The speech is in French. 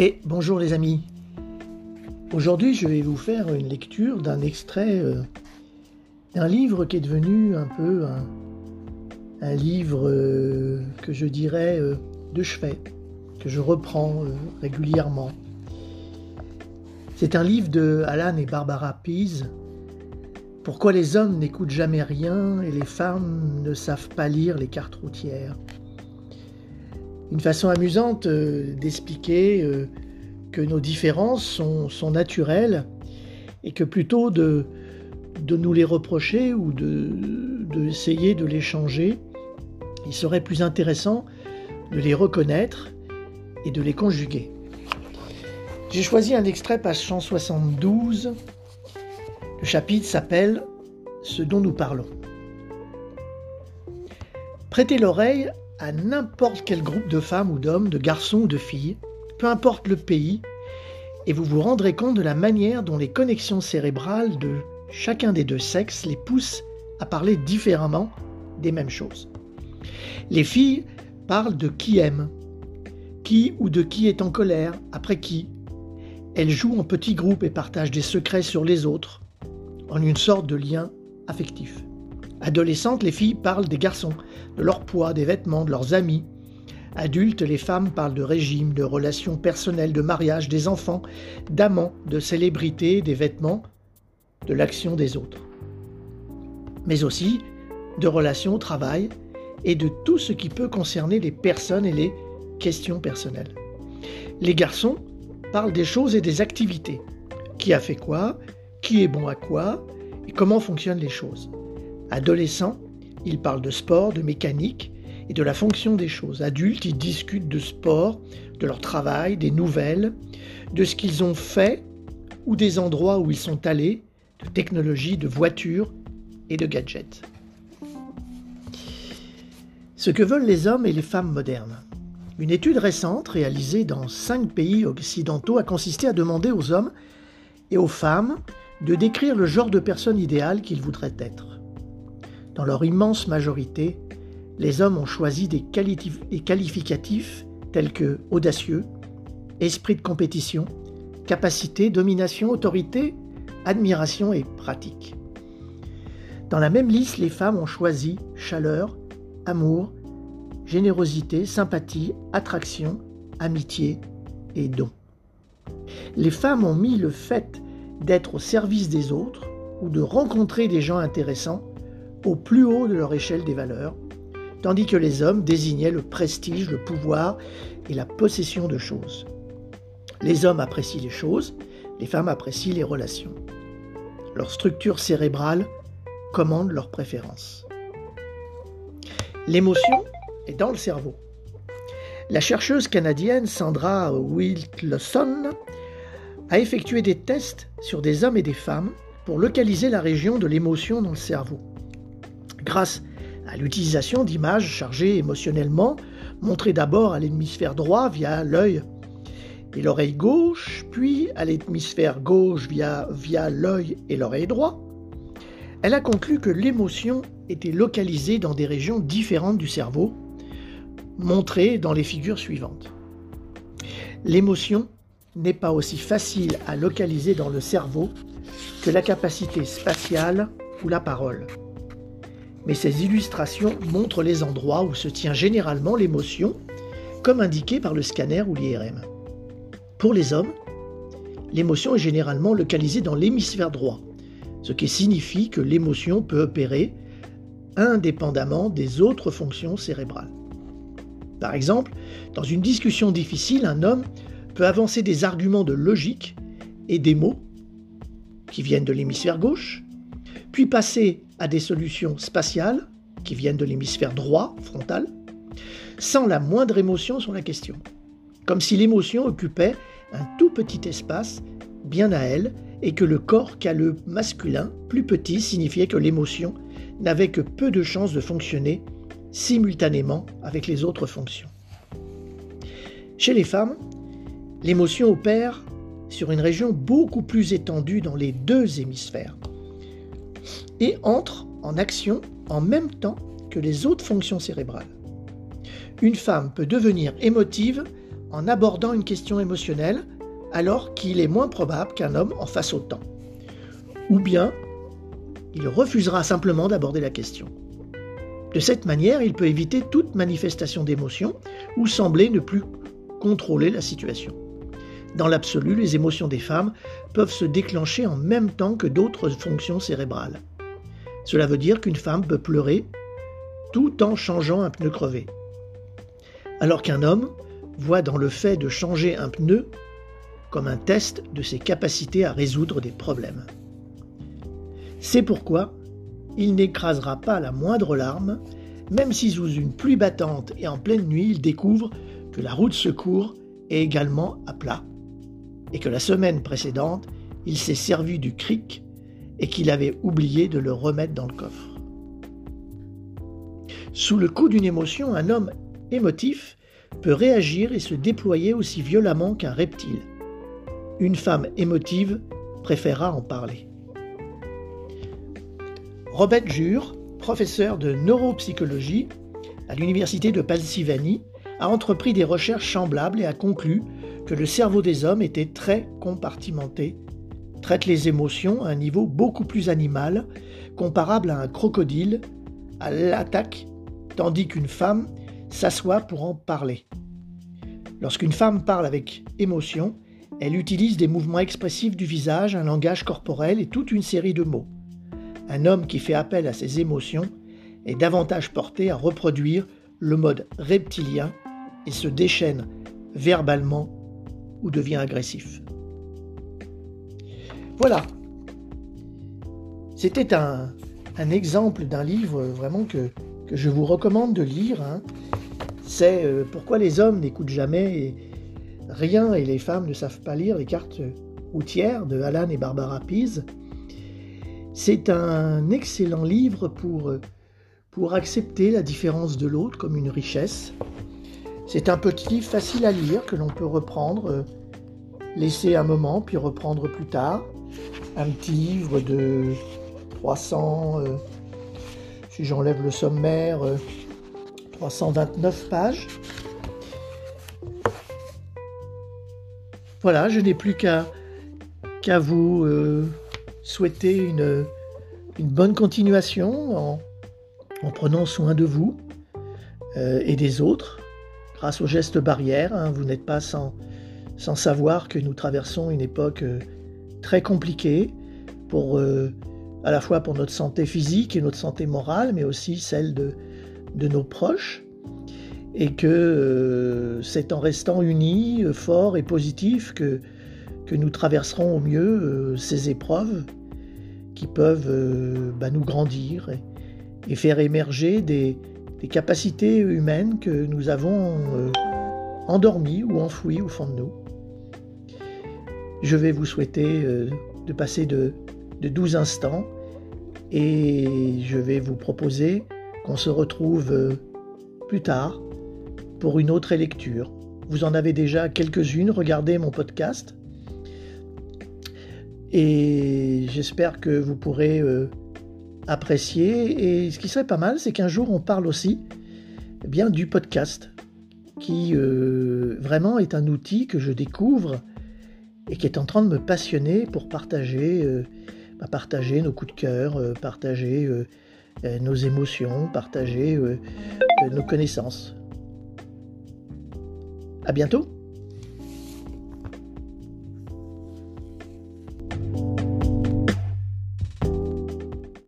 Et bonjour les amis. Aujourd'hui, je vais vous faire une lecture d'un extrait euh, d'un livre qui est devenu un peu un, livre euh, que je dirais euh, de chevet, que je reprends régulièrement. C'est un livre de Alan et Barbara Pease. Pourquoi les hommes n'écoutent jamais rien et les femmes ne savent pas lire les cartes routières? Une façon amusante euh, d'expliquer euh, que nos différences sont, naturelles et que plutôt de, de nous les reprocher ou d'essayer de, de les changer, il serait plus intéressant de les reconnaître et de les conjuguer. J'ai choisi un extrait page 172. Le chapitre s'appelle Ce dont nous parlons. Prêtez l'oreille à n'importe quel groupe de femmes ou d'hommes, de garçons ou de filles, peu importe le pays, et vous vous rendrez compte de la manière dont les connexions cérébrales de chacun des deux sexes les poussent à parler différemment des mêmes choses. Les filles parlent de qui aime, qui ou de qui est en colère, après qui. Elles jouent en petits groupes et partagent des secrets sur les autres, en une sorte de lien affectif. Adolescentes, les filles parlent des garçons, de leur poids, des vêtements, de leurs amis. Adultes, les femmes parlent de régime, de relations personnelles, de mariage, des enfants, d'amants, de célébrités, des vêtements, de l'action des autres. Mais aussi de relations au travail et de tout ce qui peut concerner les personnes et les questions personnelles. Les garçons parlent des choses et des activités. Qui a fait quoi? Qui est bon à quoi? Et comment fonctionnent les choses? Adolescents, ils parlent de sport, de mécanique et de la fonction des choses. Adultes, ils discutent de sport, de leur travail, des nouvelles, de ce qu'ils ont fait ou des endroits où ils sont allés, de technologie, de voitures et de gadgets. Ce que veulent les hommes et les femmes modernes. Une étude récente réalisée dans cinq pays occidentaux a consisté à demander aux hommes et aux femmes de décrire le genre de personne idéale qu'ils voudraient être. Dans leur immense majorité, les hommes ont choisi des, qualificatifs tels que audacieux, esprit de compétition, capacité, domination, autorité, admiration et pratique. Dans la même liste, les femmes ont choisi chaleur, amour, générosité, sympathie, attraction, amitié et don. Les femmes ont mis le fait d'être au service des autres ou de rencontrer des gens intéressants au plus haut de leur échelle des valeurs, tandis que les hommes désignaient le prestige, le pouvoir et la possession de choses. Les hommes apprécient les choses, les femmes apprécient les relations. Leur structure cérébrale commande leurs préférences. L'émotion est dans le cerveau. La chercheuse canadienne Sandra Wilson a effectué des tests sur des hommes et des femmes pour localiser la région de l'émotion dans le cerveau grâce à l'utilisation d'images chargées émotionnellement, montrées d'abord à l'hémisphère droit via l'œil et l'oreille gauche, puis à l'hémisphère gauche via, via l'œil et l'oreille droit, elle a conclu que l'émotion était localisée dans des régions différentes du cerveau, montrées dans les figures suivantes. L'émotion n'est pas aussi facile à localiser dans le cerveau que la capacité spatiale ou la parole mais ces illustrations montrent les endroits où se tient généralement l'émotion, comme indiqué par le scanner ou l'IRM. Pour les hommes, l'émotion est généralement localisée dans l'hémisphère droit, ce qui signifie que l'émotion peut opérer indépendamment des autres fonctions cérébrales. Par exemple, dans une discussion difficile, un homme peut avancer des arguments de logique et des mots qui viennent de l'hémisphère gauche, puis passer à des solutions spatiales qui viennent de l'hémisphère droit, frontal, sans la moindre émotion sur la question. Comme si l'émotion occupait un tout petit espace bien à elle et que le corps calleux masculin, plus petit, signifiait que l'émotion n'avait que peu de chances de fonctionner simultanément avec les autres fonctions. Chez les femmes, l'émotion opère sur une région beaucoup plus étendue dans les deux hémisphères, et entre en action en même temps que les autres fonctions cérébrales. Une femme peut devenir émotive en abordant une question émotionnelle alors qu'il est moins probable qu'un homme en fasse autant. Ou bien, il refusera simplement d'aborder la question. De cette manière, il peut éviter toute manifestation d'émotion ou sembler ne plus contrôler la situation. Dans l'absolu, les émotions des femmes peuvent se déclencher en même temps que d'autres fonctions cérébrales. Cela veut dire qu'une femme peut pleurer tout en changeant un pneu crevé. Alors qu'un homme voit dans le fait de changer un pneu comme un test de ses capacités à résoudre des problèmes. C'est pourquoi il n'écrasera pas la moindre larme, même si sous une pluie battante et en pleine nuit il découvre que la roue de secours est également à plat, et que la semaine précédente il s'est servi du cric et qu'il avait oublié de le remettre dans le coffre. Sous le coup d'une émotion, un homme émotif peut réagir et se déployer aussi violemment qu'un reptile. Une femme émotive préférera en parler. Robert Jure, professeur de neuropsychologie à l'université de Pennsylvanie, a entrepris des recherches semblables et a conclu le cerveau des hommes était très compartimenté, traite les émotions à un niveau beaucoup plus animal, comparable à un crocodile, à l'attaque, tandis qu'une femme s'assoit pour en parler. Lorsqu'une femme parle avec émotion, elle utilise des mouvements expressifs du visage, un langage corporel et toute une série de mots. Un homme qui fait appel à ses émotions est davantage porté à reproduire le mode reptilien et se déchaîne verbalement ou devient agressif. Voilà. C'était un, exemple d'un livre vraiment que, je vous recommande de lire. Hein. C'est euh, Pourquoi les hommes n'écoutent jamais rien et les femmes ne savent pas lire les cartes routières de Alan et Barbara Pease. C'est un excellent livre pour, pour accepter la différence de l'autre comme une richesse. C'est un petit livre facile à lire que l'on peut reprendre, laisser un moment puis reprendre plus tard. Un petit livre de 300, euh, si j'enlève le sommaire, 329 euh, pages. Voilà, je n'ai plus qu'à vous euh, souhaiter une, bonne continuation en, prenant soin de vous euh, et des autres grâce aux gestes barrières. Hein. vous n'êtes pas sans, savoir que nous traversons une époque euh, très compliquée pour à la fois pour notre santé physique et notre santé morale, mais aussi celle de, nos proches et que c'est en restant unis, forts et positifs que, nous traverserons au mieux ces épreuves qui peuvent euh, bah, nous grandir et, faire émerger des, capacités humaines que nous avons euh, endormies ou enfouies au fond de nous. Je vais vous souhaiter euh, de passer de, de 12 instants et je vais vous proposer qu'on se retrouve plus tard pour une autre lecture. Vous en avez déjà quelques-unes, regardez mon podcast. Et j'espère que vous pourrez euh, apprécier. Et ce qui serait pas mal, c'est qu'un jour on parle aussi eh bien du podcast, qui euh, vraiment est un outil que je découvre et qui est en train de me passionner pour partager, euh, bah, partager nos coups de cœur, partager nos émotions, partager nos connaissances. À bientôt